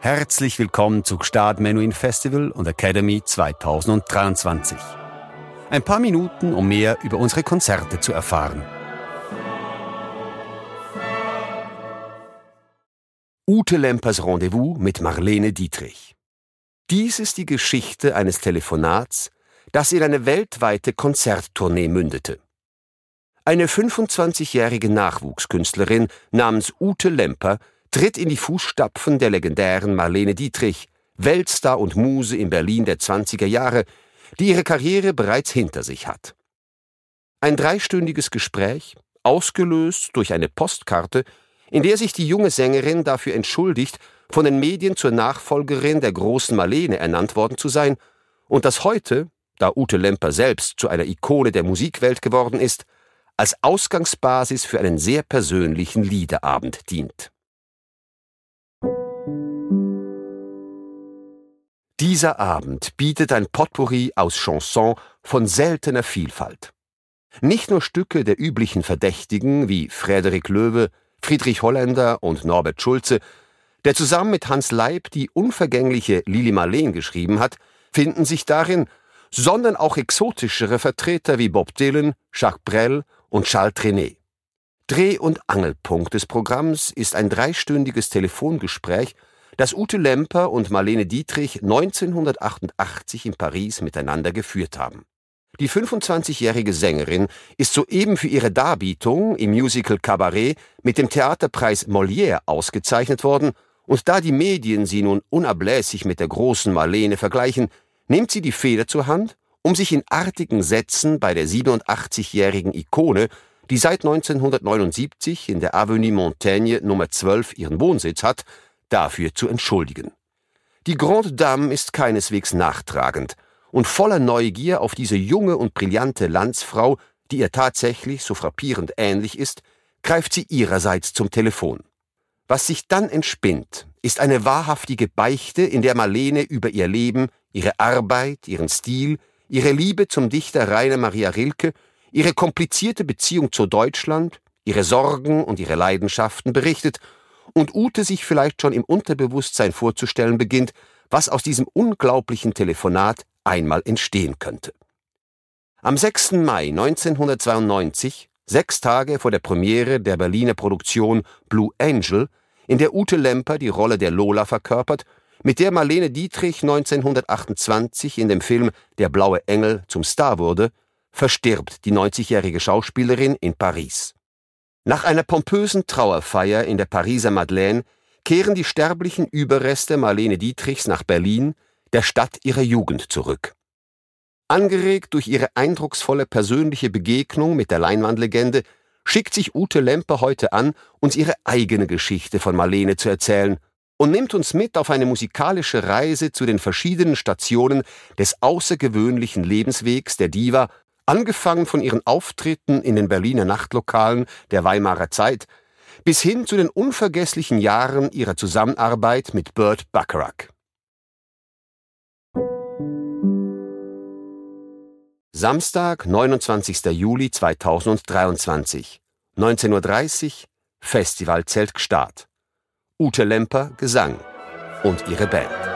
Herzlich willkommen zu Gstad Menuhin Festival und Academy 2023. Ein paar Minuten, um mehr über unsere Konzerte zu erfahren. Ute Lempers Rendezvous mit Marlene Dietrich. Dies ist die Geschichte eines Telefonats, das in eine weltweite Konzerttournee mündete. Eine 25-jährige Nachwuchskünstlerin namens Ute Lemper tritt in die Fußstapfen der legendären Marlene Dietrich, Weltstar und Muse in Berlin der 20er Jahre, die ihre Karriere bereits hinter sich hat. Ein dreistündiges Gespräch, ausgelöst durch eine Postkarte, in der sich die junge Sängerin dafür entschuldigt, von den Medien zur Nachfolgerin der großen Marlene ernannt worden zu sein und das heute, da Ute Lemper selbst zu einer Ikone der Musikwelt geworden ist, als Ausgangsbasis für einen sehr persönlichen Liederabend dient. Dieser Abend bietet ein Potpourri aus Chansons von seltener Vielfalt. Nicht nur Stücke der üblichen Verdächtigen wie Frederik Löwe, Friedrich Holländer und Norbert Schulze, der zusammen mit Hans Leib die unvergängliche Lili Marleen geschrieben hat, finden sich darin, sondern auch exotischere Vertreter wie Bob Dylan, Jacques Brel und Charles Trenet. Dreh- und Angelpunkt des Programms ist ein dreistündiges Telefongespräch das Ute Lemper und Marlene Dietrich 1988 in Paris miteinander geführt haben. Die 25-jährige Sängerin ist soeben für ihre Darbietung im Musical Cabaret mit dem Theaterpreis Molière ausgezeichnet worden, und da die Medien sie nun unablässig mit der großen Marlene vergleichen, nimmt sie die Feder zur Hand, um sich in artigen Sätzen bei der 87-jährigen Ikone, die seit 1979 in der Avenue Montaigne Nummer 12 ihren Wohnsitz hat, dafür zu entschuldigen. Die Grande Dame ist keineswegs nachtragend und voller Neugier auf diese junge und brillante Landsfrau, die ihr tatsächlich so frappierend ähnlich ist, greift sie ihrerseits zum Telefon. Was sich dann entspinnt, ist eine wahrhaftige Beichte, in der Marlene über ihr Leben, ihre Arbeit, ihren Stil, ihre Liebe zum Dichter Rainer Maria Rilke, ihre komplizierte Beziehung zu Deutschland, ihre Sorgen und ihre Leidenschaften berichtet und Ute sich vielleicht schon im Unterbewusstsein vorzustellen beginnt, was aus diesem unglaublichen Telefonat einmal entstehen könnte. Am 6. Mai 1992, sechs Tage vor der Premiere der Berliner Produktion Blue Angel, in der Ute Lemper die Rolle der Lola verkörpert, mit der Marlene Dietrich 1928 in dem Film Der blaue Engel zum Star wurde, verstirbt die 90-jährige Schauspielerin in Paris. Nach einer pompösen Trauerfeier in der Pariser Madeleine kehren die sterblichen Überreste Marlene Dietrichs nach Berlin, der Stadt ihrer Jugend, zurück. Angeregt durch ihre eindrucksvolle persönliche Begegnung mit der Leinwandlegende schickt sich Ute Lemper heute an, uns ihre eigene Geschichte von Marlene zu erzählen und nimmt uns mit auf eine musikalische Reise zu den verschiedenen Stationen des außergewöhnlichen Lebenswegs der Diva angefangen von ihren Auftritten in den Berliner Nachtlokalen der Weimarer Zeit bis hin zu den unvergesslichen Jahren ihrer Zusammenarbeit mit Burt Bacharach. Samstag, 29. Juli 2023, 19.30 Uhr, Festivalzelt Gstaad. Ute Lemper, Gesang und ihre Band.